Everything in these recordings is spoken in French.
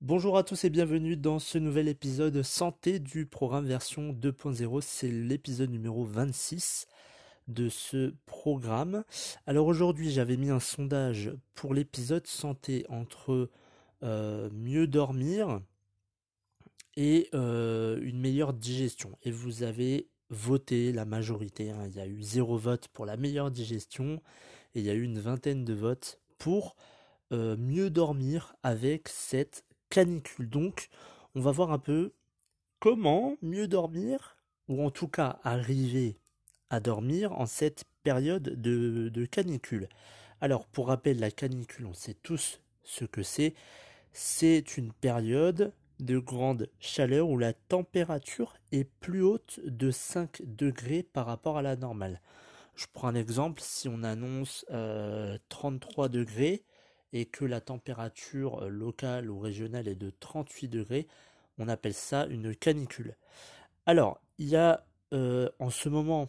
Bonjour à tous et bienvenue dans ce nouvel épisode santé du programme version 2.0. C'est l'épisode numéro 26 de ce programme. Alors aujourd'hui j'avais mis un sondage pour l'épisode santé entre euh, mieux dormir et euh, une meilleure digestion. Et vous avez voté la majorité. Hein. Il y a eu zéro vote pour la meilleure digestion et il y a eu une vingtaine de votes pour euh, mieux dormir avec cette canicule. Donc on va voir un peu comment mieux dormir ou en tout cas arriver à dormir en cette période de, canicule. Alors pour rappel, la canicule, on sait tous ce que c'est. C'est une période de grande chaleur où la température est plus haute de 5 degrés par rapport à la normale. Je prends un exemple, si on annonce 33 euh, degrés et que la température euh, locale ou régionale est de 38 degrés, on appelle ça une canicule. Alors, il y a euh, en ce moment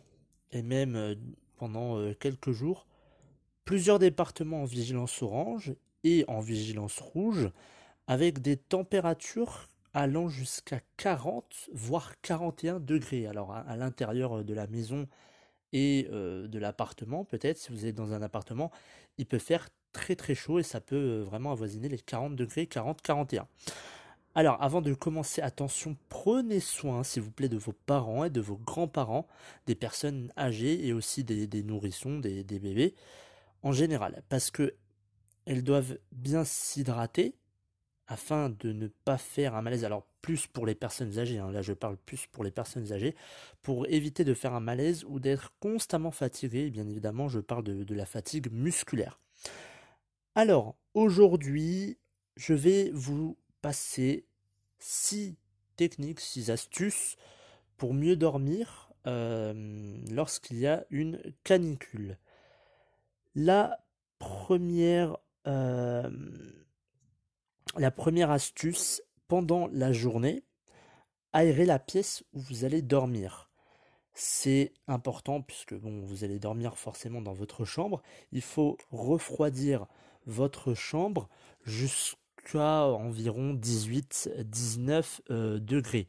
et même euh, pendant quelques jours, plusieurs départements en vigilance orange et en vigilance rouge, avec des températures allant jusqu'à 40, voire 41 degrés. Alors à, l'intérieur euh, de la maison et de l'appartement, peut-être, si vous êtes dans un appartement, il peut faire très très chaud et ça peut vraiment avoisiner les 40 degrés, 40-41. Alors, avant de commencer, attention, prenez soin, s'il vous plaît, de vos parents et de vos grands-parents, des personnes âgées et aussi des, nourrissons, des, bébés, en général, parce que elles doivent bien s'hydrater afin de ne pas faire un malaise. Alors, plus pour les personnes âgées, hein, là je parle plus pour les personnes âgées, pour éviter de faire un malaise ou d'être constamment fatigué, bien évidemment, je parle de la fatigue musculaire. Alors, aujourd'hui, je vais vous passer six techniques, six astuces pour mieux dormir euh, lorsqu'il y a une canicule. La première, euh, la première astuce, pendant la journée, aérer la pièce où vous allez dormir. C'est important puisque bon, vous allez dormir forcément dans votre chambre. Il faut refroidir votre chambre jusqu'à environ 18-19 euh, degrés.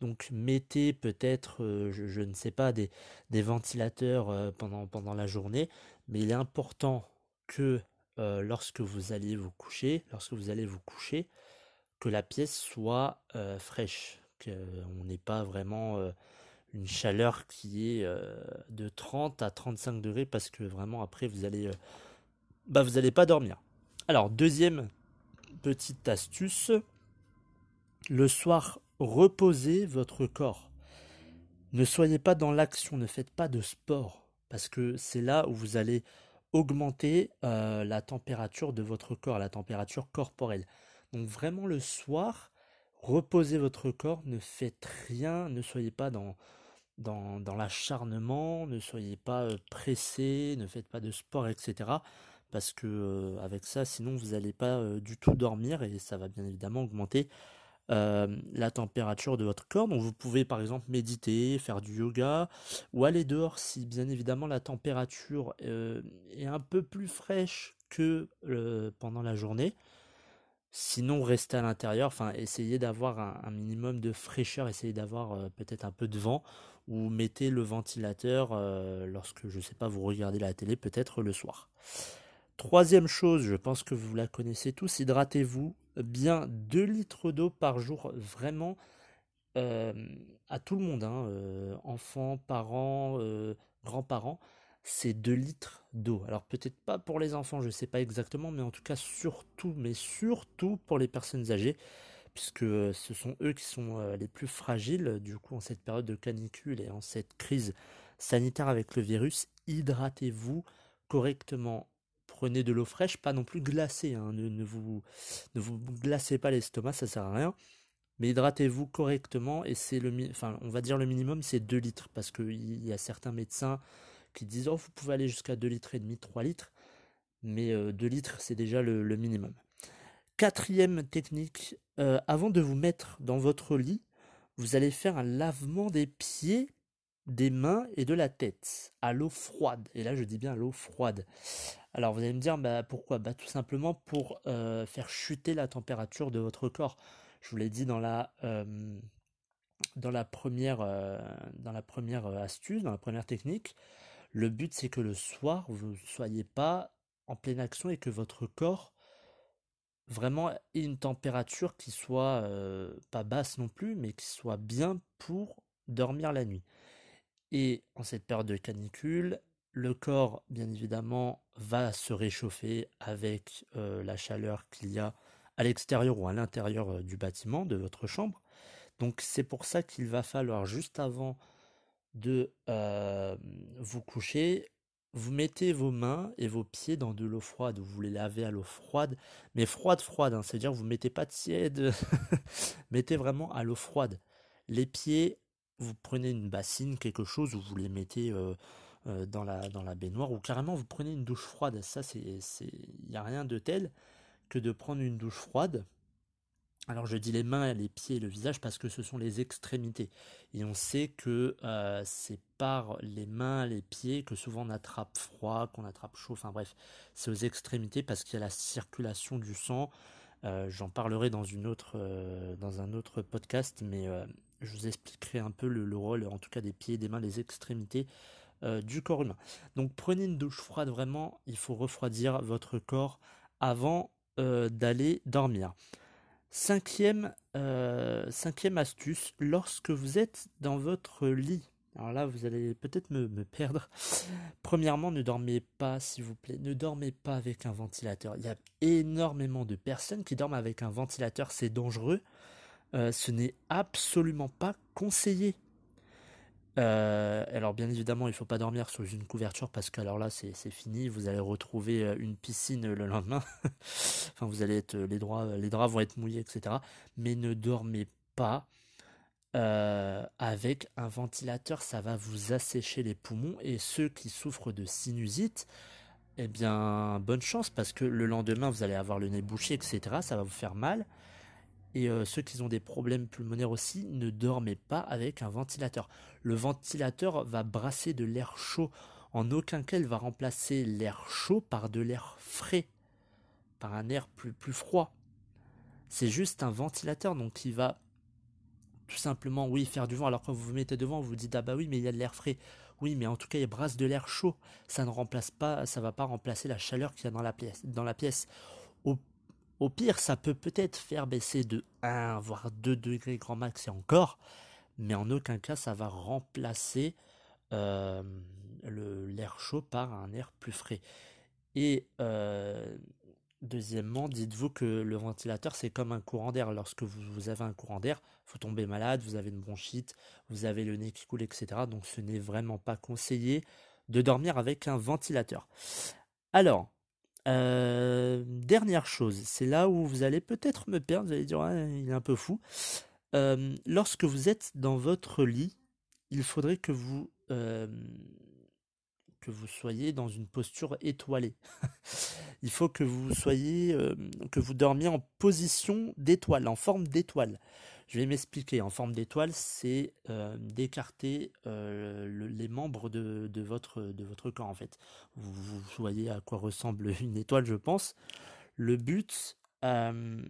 Donc mettez peut-être, euh, je, ne sais pas, des, ventilateurs euh, pendant la journée, mais il est important que lorsque vous allez vous coucher, lorsque vous allez vous coucher, que la pièce soit fraîche, qu'on n'ait pas vraiment une chaleur qui est de 30 à 35 degrés, parce que vraiment après vous allez, bah, vous n'allez pas dormir. Alors deuxième petite astuce, le soir, reposez votre corps. Ne soyez pas dans l'action, ne faites pas de sport, parce que c'est là où vous allez augmenter euh, la température de votre corps, la température corporelle. Donc vraiment le soir, reposez votre corps, ne faites rien, ne soyez pas dans, dans, dans l'acharnement, ne soyez pas euh, pressé, ne faites pas de sport, etc parce que euh, avec ça, sinon vous n'allez pas du tout dormir et ça va bien évidemment augmenter euh, la température de votre corps. Donc vous pouvez par exemple méditer, faire du yoga ou aller dehors si bien évidemment la température est un peu plus fraîche que pendant la journée. Sinon, restez à l'intérieur, enfin, essayez d'avoir un, minimum de fraîcheur, essayez d'avoir peut-être un peu de vent, ou mettez le ventilateur lorsque, je ne sais pas, vous regardez la télé, peut-être le soir. Troisième chose, je pense que vous la connaissez tous, hydratez-vous bien 2 litres d'eau par jour, vraiment euh, à tout le monde, hein, euh, enfants, parents, euh, grands-parents, c'est 2 litres d'eau. Alors peut-être pas pour les enfants, je ne sais pas exactement, mais en tout cas surtout, mais surtout pour les personnes âgées, puisque ce sont eux qui sont les plus fragiles, du coup en cette période de canicule et en cette crise sanitaire avec le virus, hydratez-vous correctement. Prenez de l'eau fraîche, pas non plus glacée. Hein. Ne, vous, ne vous glacez pas l'estomac, ça sert à rien. Mais hydratez-vous correctement et c'est le, enfin, on va dire le minimum, c'est 2 litres parce qu'il y a certains médecins qui disent oh vous pouvez aller jusqu'à 2 litres et demi, 3 litres, mais 2 euh, litres c'est déjà le, minimum. Quatrième technique, euh, avant de vous mettre dans votre lit, vous allez faire un lavement des pieds, des mains et de la tête à l'eau froide. Et là je dis bien l'eau froide. Alors vous allez me dire bah, pourquoi? Bah tout simplement pour euh, faire chuter la température de votre corps. Je vous l'ai dit dans la, dans la première, dans la première astuce, dans la première technique. Le but, c'est que le soir, vous ne soyez pas en pleine action et que votre corps vraiment ait une température qui soit pas basse non plus, mais qui soit bien pour dormir la nuit. Et en cette période de canicule, le corps, bien évidemment, va se réchauffer avec la chaleur qu'il y a à l'extérieur ou à l'intérieur du bâtiment, de votre chambre. Donc c'est pour ça qu'il va falloir juste avant de vous coucher, vous mettez vos mains et vos pieds dans de l'eau froide, vous les lavez à l'eau froide, mais froide froide, hein, c'est-à-dire vous mettez pas de tiède, mettez vraiment à l'eau froide. Les pieds, vous prenez une bassine, quelque chose, où vous les mettez dans, la, dans la baignoire, ou carrément vous prenez une douche froide. Ça, c'est, il n'y a rien de tel que de prendre une douche froide alors je dis les mains, les pieds et le visage parce que ce sont les extrémités. Et on sait que euh, c'est par les mains, les pieds que souvent on attrape froid, qu'on attrape chaud, enfin bref, c'est aux extrémités parce qu'il y a la circulation du sang. Euh, j'en parlerai dans, une autre, euh, dans un autre podcast, mais je vous expliquerai un peu le, le, rôle, en tout cas des pieds, des mains, des extrémités du corps humain. Donc prenez une douche froide, vraiment, il faut refroidir votre corps avant d'aller dormir. Cinquième, euh, cinquième astuce, lorsque vous êtes dans votre lit, alors là vous allez peut-être me, perdre. Premièrement, ne dormez pas, s'il vous plaît, ne dormez pas avec un ventilateur. Il y a énormément de personnes qui dorment avec un ventilateur, c'est dangereux. Euh, ce n'est absolument pas conseillé. Euh, alors bien évidemment, il ne faut pas dormir sous une couverture parce que alors là c'est fini, vous allez retrouver euh, une piscine le lendemain. vous allez être les draps, vont être mouillés, etc. Mais ne dormez pas euh, avec un ventilateur, ça va vous assécher les poumons et ceux qui souffrent de sinusite, eh bien bonne chance parce que le lendemain vous allez avoir le nez bouché, etc. Ça va vous faire mal. Et euh, ceux qui ont des problèmes pulmonaires aussi, ne dormez pas avec un ventilateur. Le ventilateur va brasser de l'air chaud. En aucun cas, il va remplacer l'air chaud par de l'air frais, par un air plus, froid. C'est juste un ventilateur, donc il va tout simplement, oui, faire du vent. Alors quand vous vous mettez devant, vous vous dites, ah bah oui, mais il y a de l'air frais. Oui, mais en tout cas, il brasse de l'air chaud. Ça ne remplace pas, ça va pas remplacer la chaleur qu'il y a. Dans la pièce. Au pire, ça peut peut-être faire baisser de 1 voire 2 degrés grand max et encore, mais en aucun cas ça va remplacer euh, l'air chaud par un air plus frais. Et euh, deuxièmement, dites-vous que le ventilateur c'est comme un courant d'air. Lorsque vous, avez un courant d'air, vous tombez malade, vous avez une bronchite, vous avez le nez qui coule, etc. Donc ce n'est vraiment pas conseillé de dormir avec un ventilateur. Alors, dernière chose, c'est là où vous allez peut-être me perdre, vous allez dire il est un peu fou. Lorsque vous êtes dans votre lit, il faudrait que vous que vous soyez dans une posture étoilée. il faut que vous soyez que vous dormiez en position d'étoile, en forme d'étoile. Je vais m'expliquer. En forme d'étoile, c'est euh, d'écarter euh, les membres de, votre, corps, en fait. Vous, voyez à quoi ressemble une étoile, je pense. Le but, euh,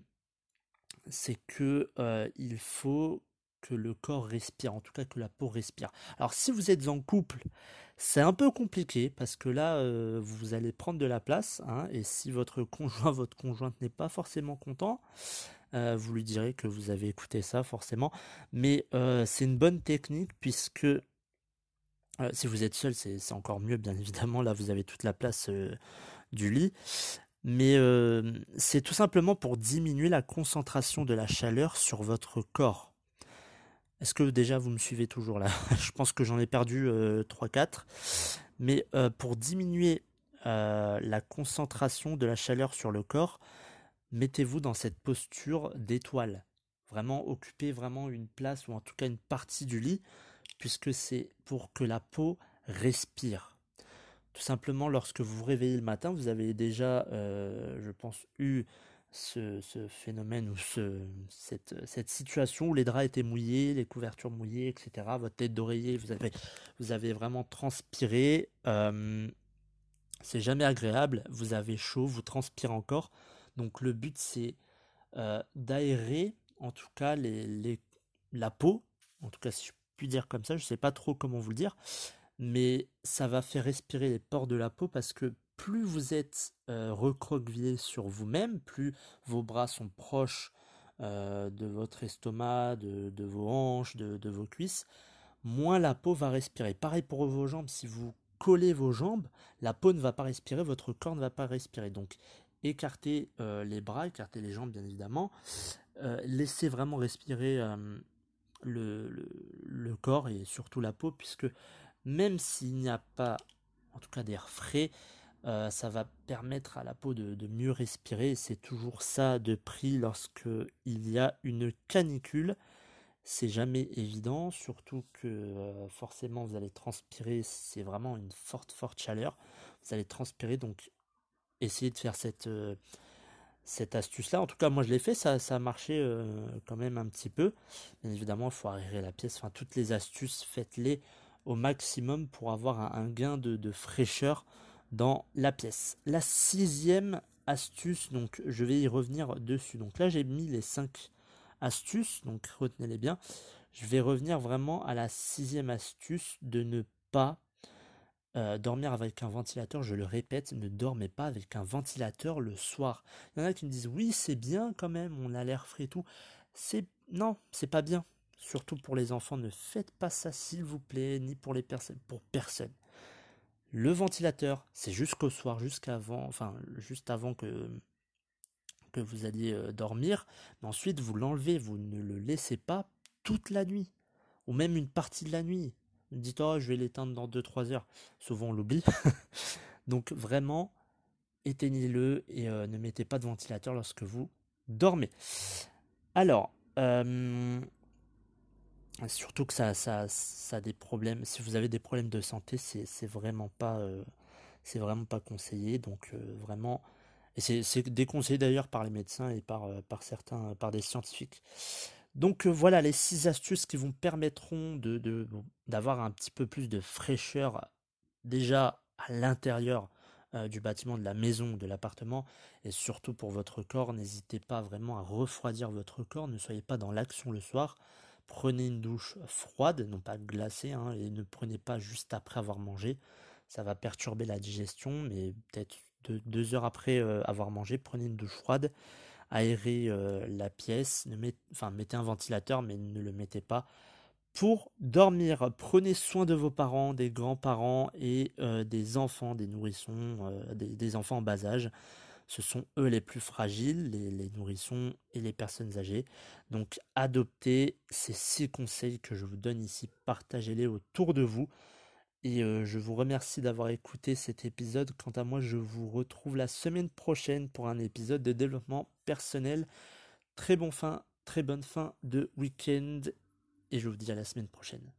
c'est que il faut que le corps respire, en tout cas que la peau respire. Alors si vous êtes en couple, c'est un peu compliqué parce que là, vous allez prendre de la place, hein, et si votre conjoint, votre conjointe n'est pas forcément content, euh, vous lui direz que vous avez écouté ça forcément. Mais euh, c'est une bonne technique puisque euh, si vous êtes seul, c'est encore mieux, bien évidemment. Là, vous avez toute la place du lit. Mais c'est tout simplement pour diminuer la concentration de la chaleur sur votre corps. Est-ce que déjà vous me suivez toujours là? Je pense que j'en ai perdu 3-4. Mais pour diminuer euh, la concentration de la chaleur sur le corps, mettez-vous dans cette posture d'étoile. Vraiment, occupez vraiment une place ou en tout cas une partie du lit, puisque c'est pour que la peau respire. Tout simplement, lorsque vous vous réveillez le matin, vous avez déjà, euh, je pense, eu ce, phénomène ou ce, cette, cette, situation où les draps étaient mouillés, les couvertures mouillées, etc. Votre tête d'oreiller, vous avez, vous avez vraiment transpiré. Euh, c'est jamais agréable. Vous avez chaud, vous transpirez encore. Donc le but c'est euh, d'aérer en tout cas les, la peau. En tout cas si je puis dire comme ça, je ne sais pas trop comment vous le dire. Mais ça va faire respirer les pores de la peau parce que plus vous êtes euh, recroquevillé sur vous-même, plus vos bras sont proches euh, de votre estomac, de, vos hanches, de, vos cuisses, moins la peau va respirer. Pareil pour vos jambes, si vous collez vos jambes, la peau ne va pas respirer, votre corps ne va pas respirer. Donc écartez euh, les bras, écartez les jambes bien évidemment, laissez vraiment respirer le, le, corps et surtout la peau, puisque même s'il n'y a pas en tout cas d'air frais, euh, ça va permettre à la peau de, mieux respirer. C'est toujours ça de prix lorsque il y a une canicule. C'est jamais évident, surtout que euh, forcément vous allez transpirer. C'est vraiment une forte, forte chaleur. Vous allez transpirer, donc essayez de faire cette, euh, astuce-là. En tout cas, moi je l'ai fait, ça, ça a marché quand même un petit peu. Bien évidemment, il faut aérer la pièce. Enfin, toutes les astuces, faites-les au maximum pour avoir un, gain de fraîcheur dans la pièce. La sixième astuce, donc je vais y revenir dessus. Donc là j'ai mis les cinq astuces, donc retenez-les bien. Je vais revenir vraiment à la sixième astuce de ne pas euh, dormir avec un ventilateur. Je le répète, ne dormez pas avec un ventilateur le soir. Il y en a qui me disent oui c'est bien quand même, on a l'air frais et tout. C'est non, c'est pas bien. Surtout pour les enfants, ne faites pas ça s'il vous plaît, ni pour les personnes, pour personne. Le ventilateur, c'est jusqu'au soir, jusqu'avant, enfin juste avant que, que vous alliez euh, dormir. Ensuite, vous l'enlevez, vous ne le laissez pas toute la nuit, ou même une partie de la nuit. Vous dites, oh, je vais l'éteindre dans 2-3 heures. Souvent, on l'oublie. Donc, vraiment, éteignez-le et euh, ne mettez pas de ventilateur lorsque vous dormez. Alors, euh, Surtout que ça, ça, ça a des problèmes. Si vous avez des problèmes de santé, c'est vraiment pas, euh, c'est vraiment pas conseillé. Donc euh, vraiment, et c'est déconseillé d'ailleurs par les médecins et par, euh, par certains, par des scientifiques. Donc voilà les six astuces qui vous permettront de d'avoir un petit peu plus de fraîcheur déjà à l'intérieur du bâtiment, de la maison, de l'appartement, et surtout pour votre corps. N'hésitez pas vraiment à refroidir votre corps. Ne soyez pas dans l'action le soir prenez une douche froide, non pas glacée, hein, et ne prenez pas juste après avoir mangé. Ça va perturber la digestion, mais peut-être deux, heures après euh, avoir mangé, prenez une douche froide, aérez euh, la pièce, enfin, mettez un ventilateur, mais ne le mettez pas. Pour dormir, prenez soin de vos parents, des grands-parents et euh, des enfants, des nourrissons, des enfants en bas âge ce sont eux les plus fragiles, les, nourrissons et les personnes âgées. Donc adoptez ces six conseils que je vous donne ici, partagez-les autour de vous. Et euh, je vous remercie d'avoir écouté cet épisode. Quant à moi, je vous retrouve la semaine prochaine pour un épisode de développement personnel. Très bon fin, très bonne fin de week-end. Et je vous dis à la semaine prochaine.